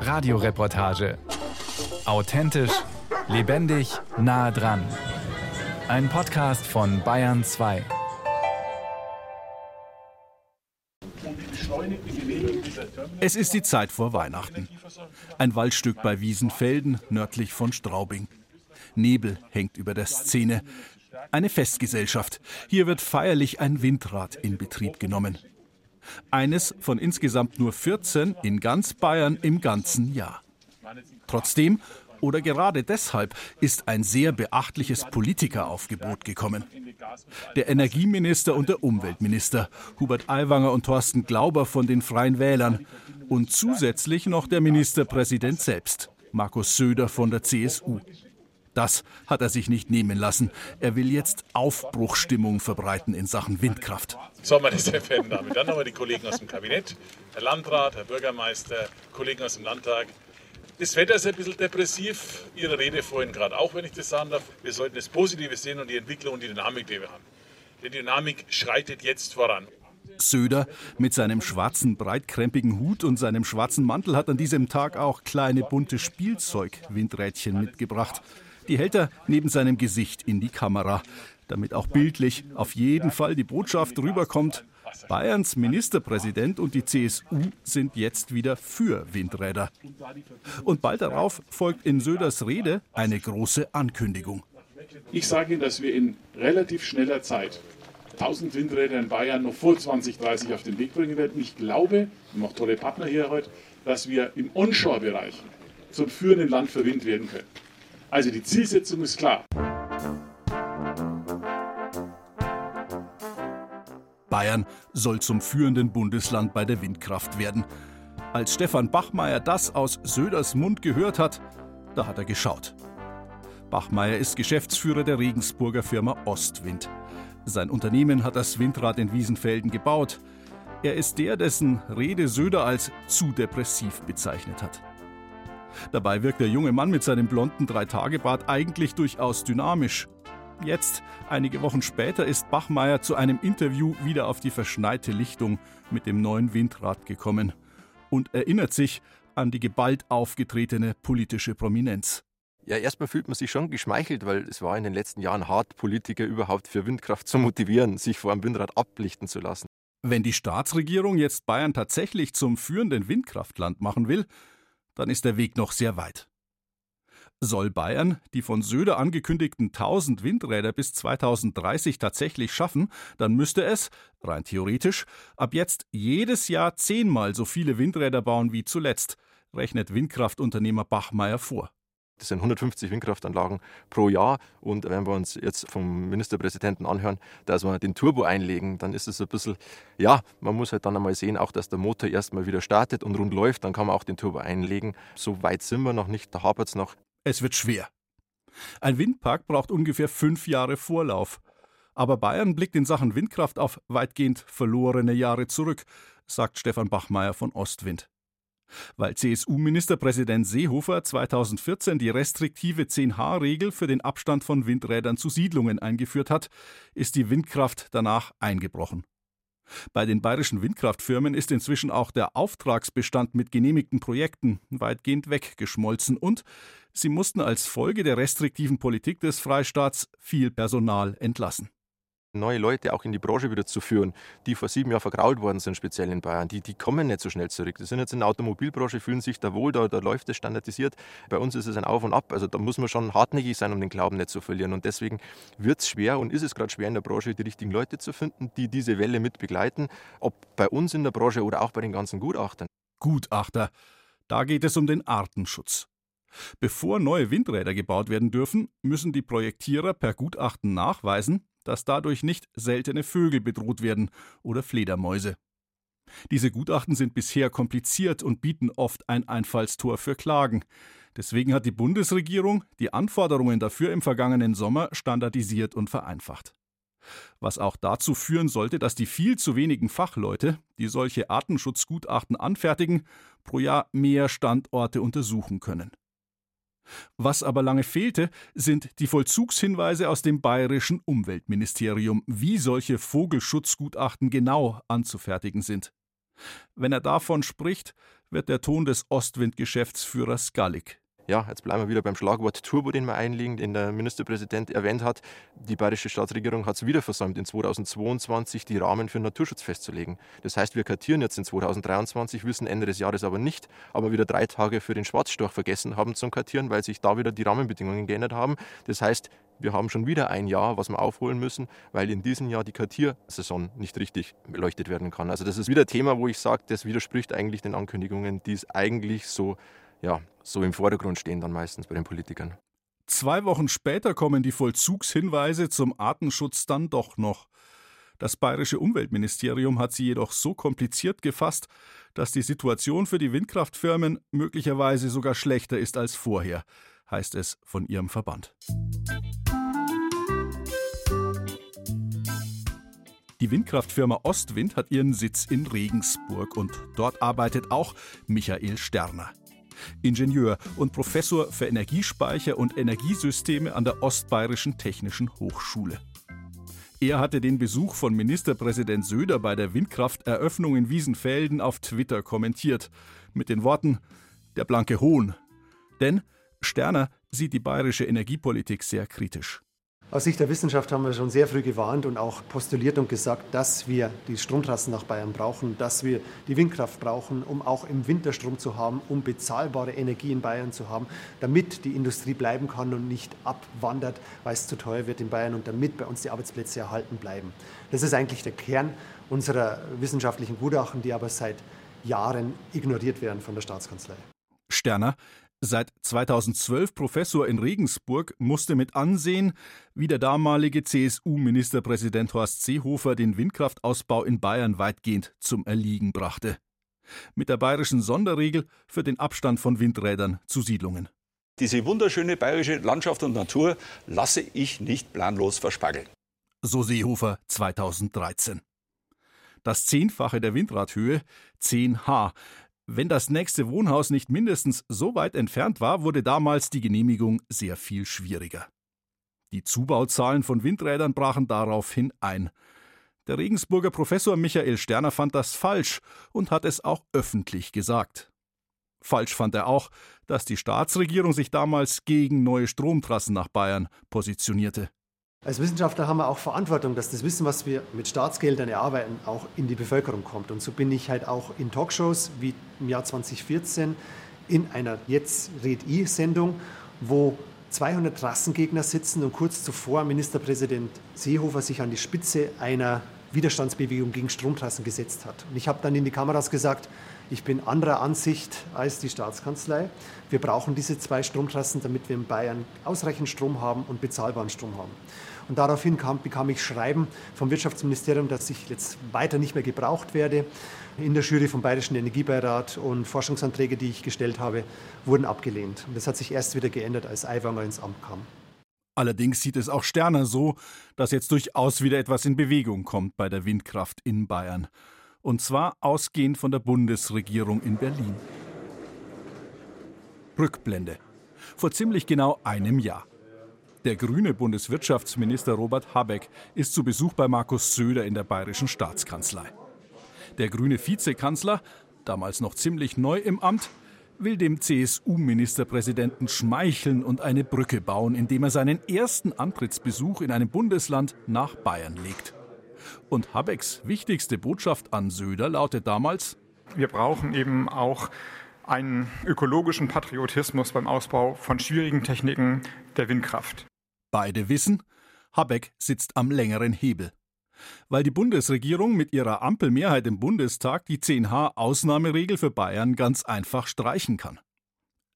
Radioreportage. Authentisch, lebendig, nah dran. Ein Podcast von Bayern 2. Es ist die Zeit vor Weihnachten. Ein Waldstück bei Wiesenfelden, nördlich von Straubing. Nebel hängt über der Szene. Eine Festgesellschaft. Hier wird feierlich ein Windrad in Betrieb genommen. Eines von insgesamt nur 14 in ganz Bayern im ganzen Jahr. Trotzdem oder gerade deshalb ist ein sehr beachtliches Politikeraufgebot gekommen. Der Energieminister und der Umweltminister, Hubert Aiwanger und Thorsten Glauber von den Freien Wählern und zusätzlich noch der Ministerpräsident selbst, Markus Söder von der CSU. Das hat er sich nicht nehmen lassen. Er will jetzt Aufbruchstimmung verbreiten in Sachen Windkraft. So, meine sehr verehrten Damen, dann haben wir die Kollegen aus dem Kabinett, Herr Landrat, Herr Bürgermeister, Kollegen aus dem Landtag. Das Wetter ist ein bisschen depressiv, Ihre Rede vorhin gerade auch, wenn ich das sagen darf. Wir sollten das Positive sehen und die Entwicklung und die Dynamik, die wir haben. Die Dynamik schreitet jetzt voran. Söder mit seinem schwarzen, breitkrempigen Hut und seinem schwarzen Mantel hat an diesem Tag auch kleine bunte Spielzeug-Windrädchen mitgebracht. Die hält er neben seinem Gesicht in die Kamera, damit auch bildlich auf jeden Fall die Botschaft rüberkommt. Bayerns Ministerpräsident und die CSU sind jetzt wieder für Windräder. Und bald darauf folgt in Söders Rede eine große Ankündigung. Ich sage Ihnen, dass wir in relativ schneller Zeit 1000 Windräder in Bayern noch vor 2030 auf den Weg bringen werden. Ich glaube, wir haben auch tolle Partner hier heute, dass wir im Onshore-Bereich zum führenden Land für Wind werden können. Also die Zielsetzung ist klar. Bayern soll zum führenden Bundesland bei der Windkraft werden. Als Stefan Bachmeier das aus Söders Mund gehört hat, da hat er geschaut. Bachmeier ist Geschäftsführer der Regensburger Firma Ostwind. Sein Unternehmen hat das Windrad in Wiesenfelden gebaut. Er ist der, dessen Rede Söder als zu depressiv bezeichnet hat. Dabei wirkt der junge Mann mit seinem blonden Dreitagebart eigentlich durchaus dynamisch. Jetzt, einige Wochen später, ist Bachmeier zu einem Interview wieder auf die verschneite Lichtung mit dem neuen Windrad gekommen und erinnert sich an die geballt aufgetretene politische Prominenz. Ja, erstmal fühlt man sich schon geschmeichelt, weil es war in den letzten Jahren hart, Politiker überhaupt für Windkraft zu motivieren, sich vor einem Windrad ablichten zu lassen. Wenn die Staatsregierung jetzt Bayern tatsächlich zum führenden Windkraftland machen will, dann ist der Weg noch sehr weit. Soll Bayern die von Söder angekündigten 1000 Windräder bis 2030 tatsächlich schaffen, dann müsste es, rein theoretisch, ab jetzt jedes Jahr zehnmal so viele Windräder bauen wie zuletzt, rechnet Windkraftunternehmer Bachmeier vor. Das sind 150 Windkraftanlagen pro Jahr. Und wenn wir uns jetzt vom Ministerpräsidenten anhören, dass wir den Turbo einlegen, dann ist es ein bisschen, ja, man muss halt dann einmal sehen, auch dass der Motor erstmal wieder startet und rund läuft, dann kann man auch den Turbo einlegen. So weit sind wir noch nicht, da hapert es noch. Es wird schwer. Ein Windpark braucht ungefähr fünf Jahre Vorlauf. Aber Bayern blickt in Sachen Windkraft auf weitgehend verlorene Jahre zurück, sagt Stefan Bachmeier von Ostwind. Weil CSU-Ministerpräsident Seehofer 2014 die restriktive 10H-Regel für den Abstand von Windrädern zu Siedlungen eingeführt hat, ist die Windkraft danach eingebrochen. Bei den bayerischen Windkraftfirmen ist inzwischen auch der Auftragsbestand mit genehmigten Projekten weitgehend weggeschmolzen und sie mussten als Folge der restriktiven Politik des Freistaats viel Personal entlassen neue Leute auch in die Branche wieder zu führen, die vor sieben Jahren vergrault worden sind, speziell in Bayern, die, die kommen nicht so schnell zurück. Die sind jetzt in der Automobilbranche, fühlen sich da wohl, da, da läuft es standardisiert. Bei uns ist es ein Auf und Ab. Also da muss man schon hartnäckig sein, um den Glauben nicht zu verlieren. Und deswegen wird es schwer und ist es gerade schwer in der Branche, die richtigen Leute zu finden, die diese Welle mit begleiten. Ob bei uns in der Branche oder auch bei den ganzen Gutachtern. Gutachter. Da geht es um den Artenschutz. Bevor neue Windräder gebaut werden dürfen, müssen die Projektierer per Gutachten nachweisen, dass dadurch nicht seltene Vögel bedroht werden oder Fledermäuse. Diese Gutachten sind bisher kompliziert und bieten oft ein Einfallstor für Klagen. Deswegen hat die Bundesregierung die Anforderungen dafür im vergangenen Sommer standardisiert und vereinfacht. Was auch dazu führen sollte, dass die viel zu wenigen Fachleute, die solche Artenschutzgutachten anfertigen, pro Jahr mehr Standorte untersuchen können. Was aber lange fehlte, sind die Vollzugshinweise aus dem bayerischen Umweltministerium, wie solche Vogelschutzgutachten genau anzufertigen sind. Wenn er davon spricht, wird der Ton des Ostwind-Geschäftsführers gallig. Ja, jetzt bleiben wir wieder beim Schlagwort Turbo, den wir einlegen, den der Ministerpräsident erwähnt hat. Die bayerische Staatsregierung hat es wieder versäumt, in 2022 die Rahmen für Naturschutz festzulegen. Das heißt, wir kartieren jetzt in 2023, wissen Ende des Jahres aber nicht, aber wieder drei Tage für den Schwarzstorch vergessen haben zum Kartieren, weil sich da wieder die Rahmenbedingungen geändert haben. Das heißt, wir haben schon wieder ein Jahr, was wir aufholen müssen, weil in diesem Jahr die Kartiersaison nicht richtig beleuchtet werden kann. Also das ist wieder ein Thema, wo ich sage, das widerspricht eigentlich den Ankündigungen, die es eigentlich so ja, so im Vordergrund stehen dann meistens bei den Politikern. Zwei Wochen später kommen die Vollzugshinweise zum Artenschutz dann doch noch. Das bayerische Umweltministerium hat sie jedoch so kompliziert gefasst, dass die Situation für die Windkraftfirmen möglicherweise sogar schlechter ist als vorher, heißt es von ihrem Verband. Die Windkraftfirma Ostwind hat ihren Sitz in Regensburg und dort arbeitet auch Michael Sterner. Ingenieur und Professor für Energiespeicher und Energiesysteme an der Ostbayerischen Technischen Hochschule. Er hatte den Besuch von Ministerpräsident Söder bei der Windkrafteröffnung in Wiesenfelden auf Twitter kommentiert, mit den Worten Der blanke Hohn. Denn Sterner sieht die bayerische Energiepolitik sehr kritisch. Aus Sicht der Wissenschaft haben wir schon sehr früh gewarnt und auch postuliert und gesagt, dass wir die Stromtrassen nach Bayern brauchen, dass wir die Windkraft brauchen, um auch im Winter Strom zu haben, um bezahlbare Energie in Bayern zu haben, damit die Industrie bleiben kann und nicht abwandert, weil es zu teuer wird in Bayern und damit bei uns die Arbeitsplätze erhalten bleiben. Das ist eigentlich der Kern unserer wissenschaftlichen Gutachten, die aber seit Jahren ignoriert werden von der Staatskanzlei. Sterner, Seit 2012 Professor in Regensburg musste mit ansehen, wie der damalige CSU-Ministerpräsident Horst Seehofer den Windkraftausbau in Bayern weitgehend zum Erliegen brachte. Mit der bayerischen Sonderregel für den Abstand von Windrädern zu Siedlungen. Diese wunderschöne bayerische Landschaft und Natur lasse ich nicht planlos verspageln. So Seehofer 2013. Das Zehnfache der Windradhöhe, 10H, wenn das nächste Wohnhaus nicht mindestens so weit entfernt war, wurde damals die Genehmigung sehr viel schwieriger. Die Zubauzahlen von Windrädern brachen daraufhin ein. Der Regensburger Professor Michael Sterner fand das falsch und hat es auch öffentlich gesagt. Falsch fand er auch, dass die Staatsregierung sich damals gegen neue Stromtrassen nach Bayern positionierte. Als Wissenschaftler haben wir auch Verantwortung, dass das Wissen, was wir mit Staatsgeldern erarbeiten, auch in die Bevölkerung kommt. Und so bin ich halt auch in Talkshows wie im Jahr 2014 in einer Jetzt Red I-Sendung, wo 200 Trassengegner sitzen und kurz zuvor Ministerpräsident Seehofer sich an die Spitze einer Widerstandsbewegung gegen Stromtrassen gesetzt hat. Und ich habe dann in die Kameras gesagt, ich bin anderer Ansicht als die Staatskanzlei. Wir brauchen diese zwei Stromtrassen, damit wir in Bayern ausreichend Strom haben und bezahlbaren Strom haben. Und daraufhin kam, bekam ich Schreiben vom Wirtschaftsministerium, dass ich jetzt weiter nicht mehr gebraucht werde. In der Jury vom Bayerischen Energiebeirat und Forschungsanträge, die ich gestellt habe, wurden abgelehnt. Und das hat sich erst wieder geändert, als Aiwanger ins Amt kam. Allerdings sieht es auch Sterner so, dass jetzt durchaus wieder etwas in Bewegung kommt bei der Windkraft in Bayern. Und zwar ausgehend von der Bundesregierung in Berlin. Rückblende. Vor ziemlich genau einem Jahr. Der grüne Bundeswirtschaftsminister Robert Habeck ist zu Besuch bei Markus Söder in der bayerischen Staatskanzlei. Der grüne Vizekanzler, damals noch ziemlich neu im Amt, will dem CSU-Ministerpräsidenten schmeicheln und eine Brücke bauen, indem er seinen ersten Antrittsbesuch in einem Bundesland nach Bayern legt. Und Habecks wichtigste Botschaft an Söder lautet damals: Wir brauchen eben auch einen ökologischen Patriotismus beim Ausbau von schwierigen Techniken der Windkraft. Beide wissen, Habeck sitzt am längeren Hebel. Weil die Bundesregierung mit ihrer Ampelmehrheit im Bundestag die 10H-Ausnahmeregel für Bayern ganz einfach streichen kann.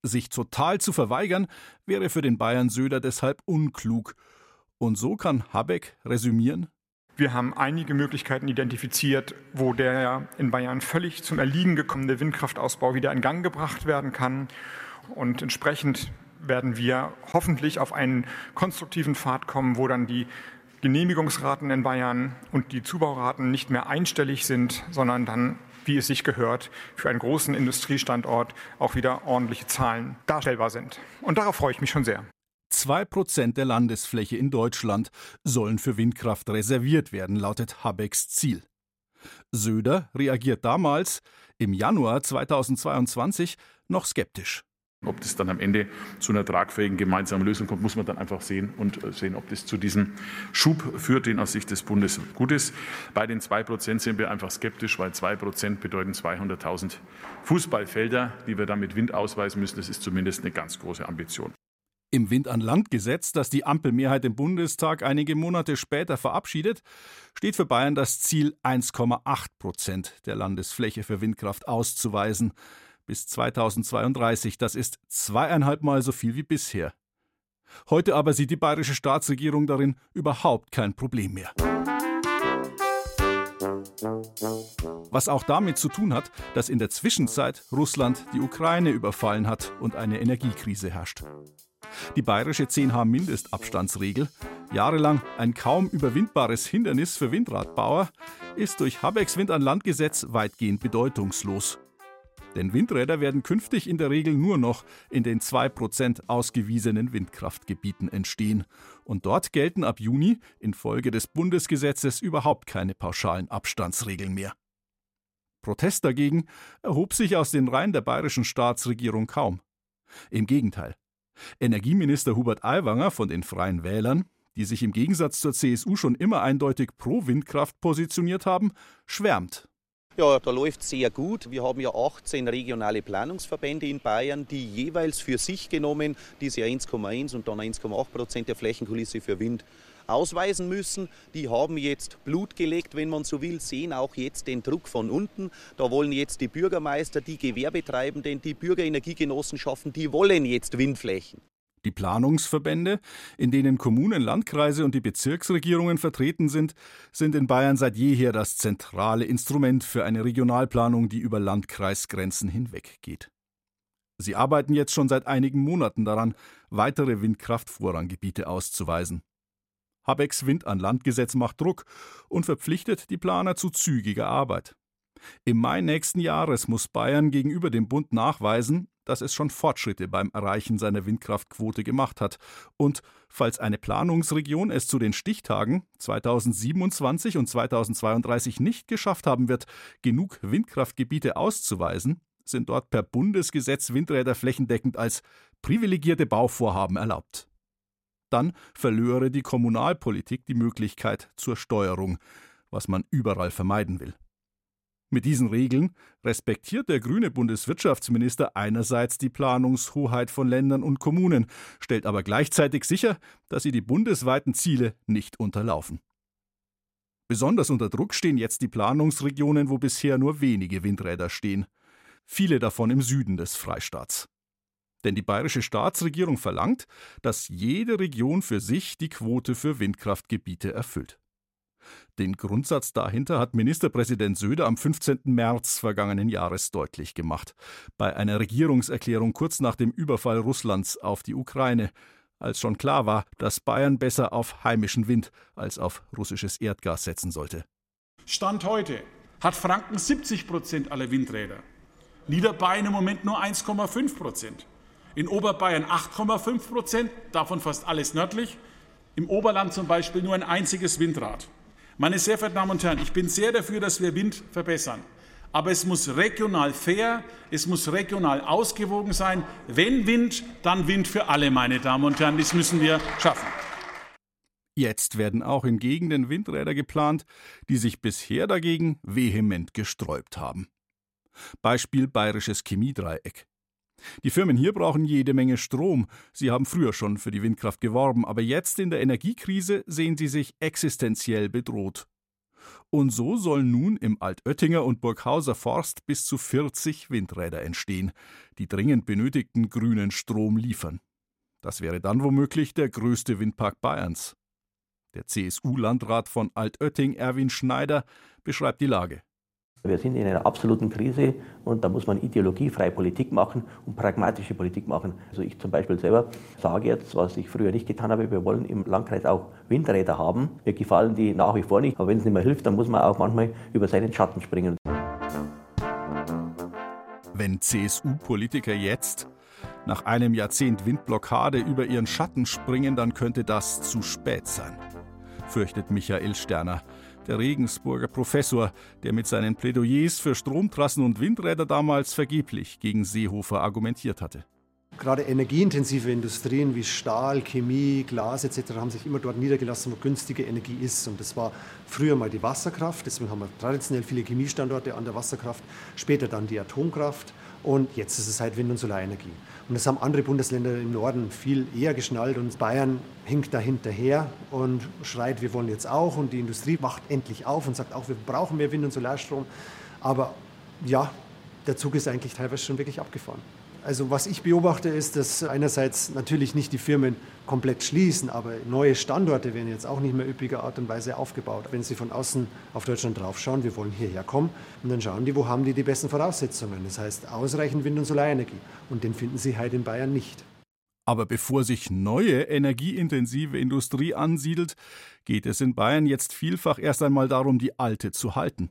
Sich total zu verweigern, wäre für den Bayern Söder deshalb unklug. Und so kann Habeck resümieren. Wir haben einige Möglichkeiten identifiziert, wo der in Bayern völlig zum Erliegen gekommene Windkraftausbau wieder in Gang gebracht werden kann. Und entsprechend werden wir hoffentlich auf einen konstruktiven Pfad kommen, wo dann die Genehmigungsraten in Bayern und die Zubauraten nicht mehr einstellig sind, sondern dann, wie es sich gehört, für einen großen Industriestandort auch wieder ordentliche Zahlen darstellbar sind. Und darauf freue ich mich schon sehr. Zwei Prozent der Landesfläche in Deutschland sollen für Windkraft reserviert werden, lautet Habecks Ziel. Söder reagiert damals, im Januar 2022, noch skeptisch. Ob das dann am Ende zu einer tragfähigen gemeinsamen Lösung kommt, muss man dann einfach sehen und äh, sehen, ob das zu diesem Schub führt, den aus Sicht des Bundes gut ist. Bei den 2 Prozent sind wir einfach skeptisch, weil 2 Prozent bedeuten 200.000 Fußballfelder, die wir dann mit Wind ausweisen müssen. Das ist zumindest eine ganz große Ambition. Im Wind an Land Gesetz, das die Ampelmehrheit im Bundestag einige Monate später verabschiedet, steht für Bayern das Ziel, 1,8 Prozent der Landesfläche für Windkraft auszuweisen bis 2032. Das ist zweieinhalb Mal so viel wie bisher. Heute aber sieht die bayerische Staatsregierung darin überhaupt kein Problem mehr. Was auch damit zu tun hat, dass in der Zwischenzeit Russland die Ukraine überfallen hat und eine Energiekrise herrscht. Die bayerische 10H-Mindestabstandsregel, jahrelang ein kaum überwindbares Hindernis für Windradbauer, ist durch Habecks Wind an Land Gesetz weitgehend bedeutungslos. Denn Windräder werden künftig in der Regel nur noch in den 2% ausgewiesenen Windkraftgebieten entstehen. Und dort gelten ab Juni infolge des Bundesgesetzes überhaupt keine pauschalen Abstandsregeln mehr. Protest dagegen erhob sich aus den Reihen der bayerischen Staatsregierung kaum. Im Gegenteil. Energieminister Hubert Aiwanger von den Freien Wählern, die sich im Gegensatz zur CSU schon immer eindeutig pro Windkraft positioniert haben, schwärmt ja, da läuft sehr gut. Wir haben ja 18 regionale Planungsverbände in Bayern, die jeweils für sich genommen diese 1,1 und dann 1,8 Prozent der Flächenkulisse für Wind ausweisen müssen. Die haben jetzt Blut gelegt, wenn man so will, sehen auch jetzt den Druck von unten. Da wollen jetzt die Bürgermeister, die Gewerbetreibenden, die Bürgerenergiegenossenschaften, die wollen jetzt Windflächen. Die Planungsverbände, in denen Kommunen, Landkreise und die Bezirksregierungen vertreten sind, sind in Bayern seit jeher das zentrale Instrument für eine Regionalplanung, die über Landkreisgrenzen hinweggeht. Sie arbeiten jetzt schon seit einigen Monaten daran, weitere Windkraftvorranggebiete auszuweisen. Habecks Wind an Landgesetz macht Druck und verpflichtet die Planer zu zügiger Arbeit. Im Mai nächsten Jahres muss Bayern gegenüber dem Bund nachweisen, dass es schon Fortschritte beim Erreichen seiner Windkraftquote gemacht hat und, falls eine Planungsregion es zu den Stichtagen 2027 und 2032 nicht geschafft haben wird, genug Windkraftgebiete auszuweisen, sind dort per Bundesgesetz Windräder flächendeckend als privilegierte Bauvorhaben erlaubt. Dann verlöre die Kommunalpolitik die Möglichkeit zur Steuerung, was man überall vermeiden will. Mit diesen Regeln respektiert der grüne Bundeswirtschaftsminister einerseits die Planungshoheit von Ländern und Kommunen, stellt aber gleichzeitig sicher, dass sie die bundesweiten Ziele nicht unterlaufen. Besonders unter Druck stehen jetzt die Planungsregionen, wo bisher nur wenige Windräder stehen, viele davon im Süden des Freistaats. Denn die bayerische Staatsregierung verlangt, dass jede Region für sich die Quote für Windkraftgebiete erfüllt. Den Grundsatz dahinter hat Ministerpräsident Söder am 15. März vergangenen Jahres deutlich gemacht, bei einer Regierungserklärung kurz nach dem Überfall Russlands auf die Ukraine, als schon klar war, dass Bayern besser auf heimischen Wind als auf russisches Erdgas setzen sollte. Stand heute hat Franken 70 Prozent aller Windräder, Niederbayern im Moment nur 1,5 Prozent, in Oberbayern 8,5 Prozent, davon fast alles nördlich, im Oberland zum Beispiel nur ein einziges Windrad. Meine sehr verehrten Damen und Herren, ich bin sehr dafür, dass wir Wind verbessern. Aber es muss regional fair, es muss regional ausgewogen sein. Wenn Wind, dann Wind für alle, meine Damen und Herren. Das müssen wir schaffen. Jetzt werden auch in Gegenden Windräder geplant, die sich bisher dagegen vehement gesträubt haben. Beispiel Bayerisches Chemiedreieck. Die Firmen hier brauchen jede Menge Strom. Sie haben früher schon für die Windkraft geworben, aber jetzt in der Energiekrise sehen sie sich existenziell bedroht. Und so sollen nun im Altöttinger und Burghauser Forst bis zu 40 Windräder entstehen, die dringend benötigten grünen Strom liefern. Das wäre dann womöglich der größte Windpark Bayerns. Der CSU-Landrat von Altötting, Erwin Schneider, beschreibt die Lage. Wir sind in einer absoluten Krise und da muss man ideologiefreie Politik machen und pragmatische Politik machen. Also ich zum Beispiel selber sage jetzt, was ich früher nicht getan habe, wir wollen im Landkreis auch Windräder haben. Mir gefallen die nach wie vor nicht, aber wenn es nicht mehr hilft, dann muss man auch manchmal über seinen Schatten springen. Wenn CSU-Politiker jetzt nach einem Jahrzehnt Windblockade über ihren Schatten springen, dann könnte das zu spät sein, fürchtet Michael Sterner Der Regensburger Professor, der mit seinen Plädoyers für Stromtrassen und Windräder damals vergeblich gegen Seehofer argumentiert hatte. Gerade energieintensive Industrien wie Stahl, Chemie, Glas etc. haben sich immer dort niedergelassen, wo günstige Energie ist. Und das war früher mal die Wasserkraft, deswegen haben wir traditionell viele Chemiestandorte an der Wasserkraft, später dann die Atomkraft und jetzt ist es halt Wind- und Solarenergie. Und das haben andere Bundesländer im Norden viel eher geschnallt und Bayern hinkt da hinterher und schreit, wir wollen jetzt auch. Und die Industrie wacht endlich auf und sagt auch, wir brauchen mehr Wind- und Solarstrom. Aber ja, der Zug ist eigentlich teilweise schon wirklich abgefahren. Also was ich beobachte ist, dass einerseits natürlich nicht die Firmen komplett schließen, aber neue Standorte werden jetzt auch nicht mehr üppiger Art und Weise aufgebaut. Wenn Sie von außen auf Deutschland draufschauen, wir wollen hierher kommen und dann schauen die, wo haben die die besten Voraussetzungen. Das heißt ausreichend Wind- und Solarenergie und den finden Sie halt in Bayern nicht. Aber bevor sich neue energieintensive Industrie ansiedelt, geht es in Bayern jetzt vielfach erst einmal darum, die alte zu halten.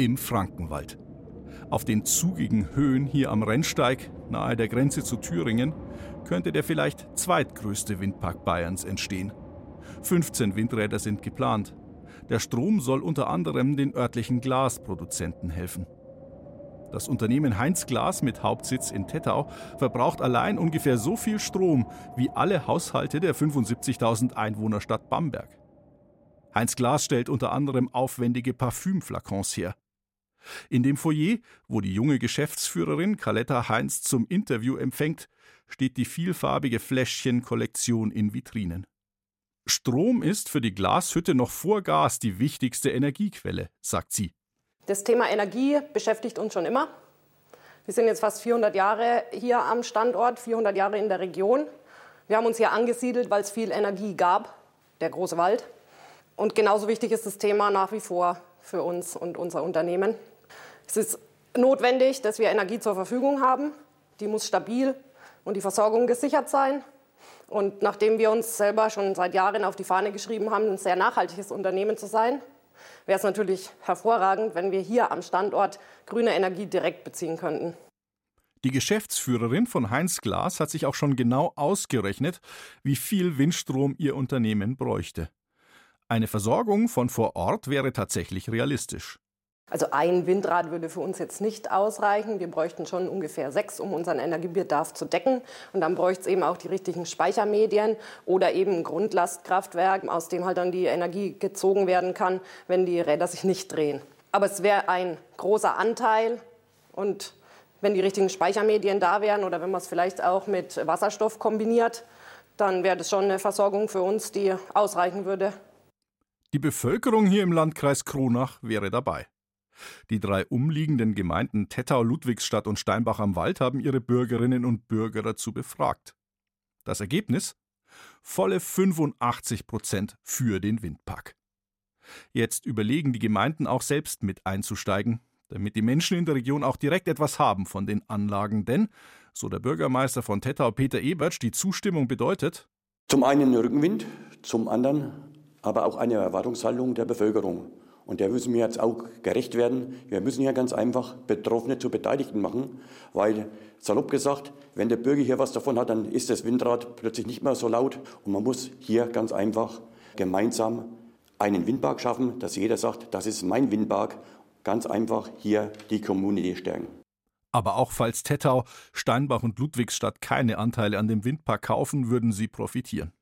Im Frankenwald. Auf den zugigen Höhen hier am Rennsteig, nahe der Grenze zu Thüringen, könnte der vielleicht zweitgrößte Windpark Bayerns entstehen. 15 Windräder sind geplant. Der Strom soll unter anderem den örtlichen Glasproduzenten helfen. Das Unternehmen Heinz Glas mit Hauptsitz in Tettau verbraucht allein ungefähr so viel Strom wie alle Haushalte der 75.000 Einwohnerstadt Bamberg. Heinz Glas stellt unter anderem aufwendige Parfümflakons her. In dem Foyer, wo die junge Geschäftsführerin Carletta Heinz zum Interview empfängt, steht die vielfarbige Fläschchenkollektion in Vitrinen. Strom ist für die Glashütte noch vor Gas die wichtigste Energiequelle, sagt sie. Das Thema Energie beschäftigt uns schon immer. Wir sind jetzt fast 400 Jahre hier am Standort, 400 Jahre in der Region. Wir haben uns hier angesiedelt, weil es viel Energie gab, der große Wald. Und genauso wichtig ist das Thema nach wie vor für uns und unser Unternehmen. Es ist notwendig, dass wir Energie zur Verfügung haben. Die muss stabil und die Versorgung gesichert sein. Und nachdem wir uns selber schon seit Jahren auf die Fahne geschrieben haben, ein sehr nachhaltiges Unternehmen zu sein, wäre es natürlich hervorragend, wenn wir hier am Standort grüne Energie direkt beziehen könnten. Die Geschäftsführerin von Heinz Glas hat sich auch schon genau ausgerechnet, wie viel Windstrom ihr Unternehmen bräuchte. Eine Versorgung von vor Ort wäre tatsächlich realistisch. Also ein Windrad würde für uns jetzt nicht ausreichen. Wir bräuchten schon ungefähr sechs, um unseren Energiebedarf zu decken. Und dann bräuchte es eben auch die richtigen Speichermedien oder eben ein Grundlastkraftwerk, aus dem halt dann die Energie gezogen werden kann, wenn die Räder sich nicht drehen. Aber es wäre ein großer Anteil und wenn die richtigen Speichermedien da wären oder wenn man es vielleicht auch mit Wasserstoff kombiniert, dann wäre das schon eine Versorgung für uns, die ausreichen würde. Die Bevölkerung hier im Landkreis Kronach wäre dabei. Die drei umliegenden Gemeinden Tettau, Ludwigsstadt und Steinbach am Wald haben ihre Bürgerinnen und Bürger dazu befragt. Das Ergebnis? Volle 85 Prozent für den Windpark. Jetzt überlegen die Gemeinden auch selbst mit einzusteigen, damit die Menschen in der Region auch direkt etwas haben von den Anlagen, denn, so der Bürgermeister von Tettau Peter Ebertsch, die Zustimmung bedeutet zum einen Rückenwind, zum anderen aber auch eine Erwartungshaltung der Bevölkerung. Und der müssen wir jetzt auch gerecht werden. Wir müssen hier ganz einfach Betroffene zu Beteiligten machen, weil salopp gesagt, wenn der Bürger hier was davon hat, dann ist das Windrad plötzlich nicht mehr so laut. Und man muss hier ganz einfach gemeinsam einen Windpark schaffen, dass jeder sagt, das ist mein Windpark. Ganz einfach hier die Kommune stärken. Aber auch falls Tettau, Steinbach und Ludwigsstadt keine Anteile an dem Windpark kaufen, würden sie profitieren.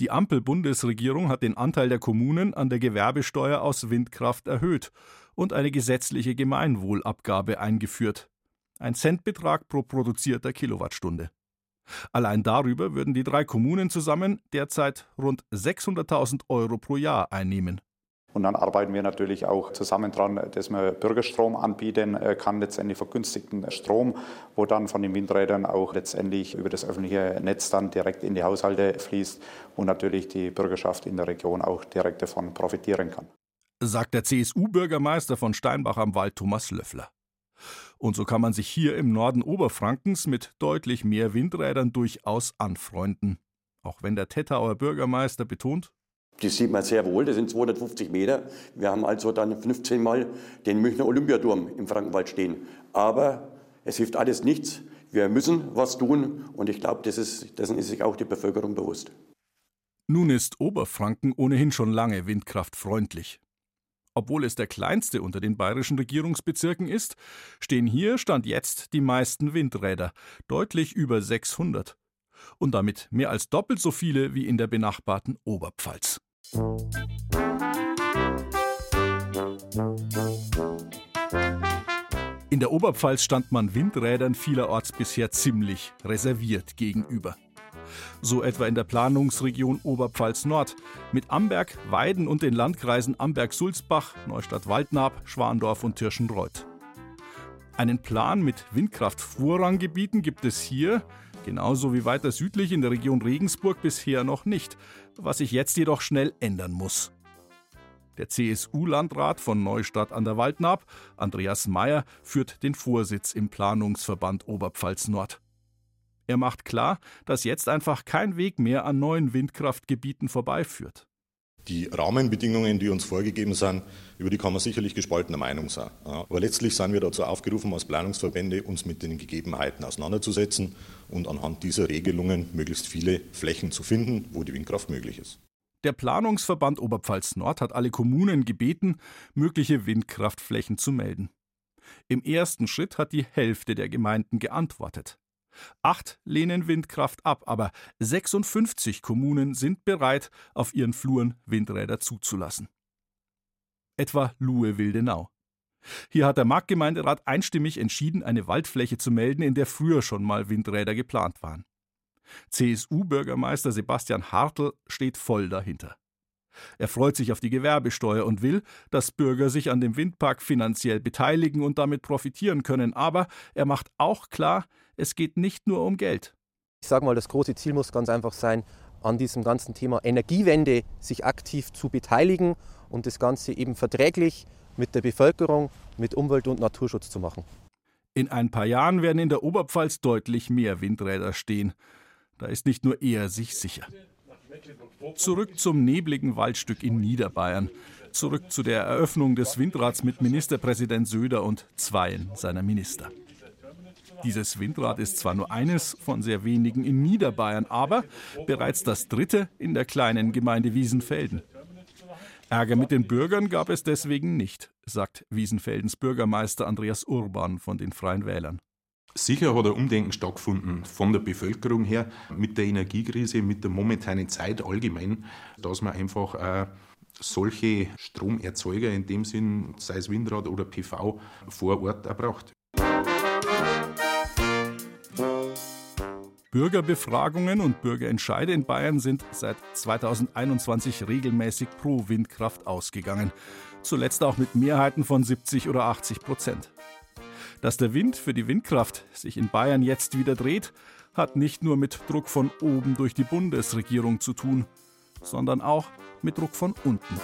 Die Ampel-Bundesregierung hat den Anteil der Kommunen an der Gewerbesteuer aus Windkraft erhöht und eine gesetzliche Gemeinwohlabgabe eingeführt. Ein Centbetrag pro produzierter Kilowattstunde. Allein darüber würden die drei Kommunen zusammen derzeit rund 600.000 Euro pro Jahr einnehmen. Und dann arbeiten wir natürlich auch zusammen dran, dass man Bürgerstrom anbieten kann, letztendlich vergünstigten Strom, wo dann von den Windrädern auch letztendlich über das öffentliche Netz dann direkt in die Haushalte fließt und natürlich die Bürgerschaft in der Region auch direkt davon profitieren kann. Sagt der CSU-Bürgermeister von Steinbach am Wald Thomas Löffler. Und so kann man sich hier im Norden Oberfrankens mit deutlich mehr Windrädern durchaus anfreunden. Auch wenn der Tettauer Bürgermeister betont, das sieht man sehr wohl, das sind 250 Meter. Wir haben also dann 15 Mal den Münchner Olympiaturm im Frankenwald stehen. Aber es hilft alles nichts, Wir müssen was tun und ich glaube, dessen ist sich auch die Bevölkerung bewusst. Nun ist Oberfranken ohnehin schon lange windkraftfreundlich. Obwohl es der kleinste unter den bayerischen Regierungsbezirken ist, stehen hier Stand jetzt die meisten Windräder, deutlich über 600. Und damit mehr als doppelt so viele wie in der benachbarten Oberpfalz. In der Oberpfalz stand man Windrädern vielerorts bisher ziemlich reserviert gegenüber. So etwa in der Planungsregion Oberpfalz Nord mit Amberg, Weiden und den Landkreisen Amberg-Sulzbach, Neustadt-Waldnab, Schwandorf und Tirschenreuth. Einen Plan mit Windkraft-Vorranggebieten gibt es hier, genauso wie weiter südlich in der Region Regensburg bisher noch nicht, was sich jetzt jedoch schnell ändern muss. Der CSU-Landrat von Neustadt an der Waldnab, Andreas Mayer, führt den Vorsitz im Planungsverband Oberpfalz Nord. Er macht klar, dass jetzt einfach kein Weg mehr an neuen Windkraftgebieten vorbeiführt. Die Rahmenbedingungen, die uns vorgegeben sind, über die kann man sicherlich gespaltener Meinung sein. Aber letztlich sind wir dazu aufgerufen, als Planungsverbände uns mit den Gegebenheiten auseinanderzusetzen und anhand dieser Regelungen möglichst viele Flächen zu finden, wo die Windkraft möglich ist. Der Planungsverband Oberpfalz Nord hat alle Kommunen gebeten, mögliche Windkraftflächen zu melden. Im ersten Schritt hat die Hälfte der Gemeinden geantwortet. Acht lehnen Windkraft ab, aber 56 Kommunen sind bereit, auf ihren Fluren Windräder zuzulassen. Etwa Luhe-Wildenau. Hier hat der Marktgemeinderat einstimmig entschieden, eine Waldfläche zu melden, in der früher schon mal Windräder geplant waren. CSU-Bürgermeister Sebastian Hartl steht voll dahinter. Er freut sich auf die Gewerbesteuer und will, dass Bürger sich an dem Windpark finanziell beteiligen und damit profitieren können. Aber er macht auch klar, es geht nicht nur um Geld. Ich sage mal, das große Ziel muss ganz einfach sein, an diesem ganzen Thema Energiewende sich aktiv zu beteiligen und das Ganze eben verträglich mit der Bevölkerung, mit Umwelt- und Naturschutz zu machen. In ein paar Jahren werden in der Oberpfalz deutlich mehr Windräder stehen. Da ist nicht nur er sich sicher. Zurück zum nebligen Waldstück in Niederbayern. Zurück zu der Eröffnung des Windrads mit Ministerpräsident Söder und zweien seiner Minister. Dieses Windrad ist zwar nur eines von sehr wenigen in Niederbayern, aber bereits das dritte in der kleinen Gemeinde Wiesenfelden. Ärger mit den Bürgern gab es deswegen nicht, sagt Wiesenfeldens Bürgermeister Andreas Urban von den Freien Wählern. Sicher hat ein Umdenken stattgefunden von der Bevölkerung her mit der Energiekrise, mit der momentanen Zeit allgemein, dass man einfach äh, solche Stromerzeuger in dem Sinn, sei es Windrad oder PV, vor Ort auch braucht. Bürgerbefragungen und Bürgerentscheide in Bayern sind seit 2021 regelmäßig pro Windkraft ausgegangen. Zuletzt auch mit Mehrheiten von 70 oder 80 Prozent. Dass der Wind für die Windkraft sich in Bayern jetzt wieder dreht, hat nicht nur mit Druck von oben durch die Bundesregierung zu tun, sondern auch mit Druck von unten.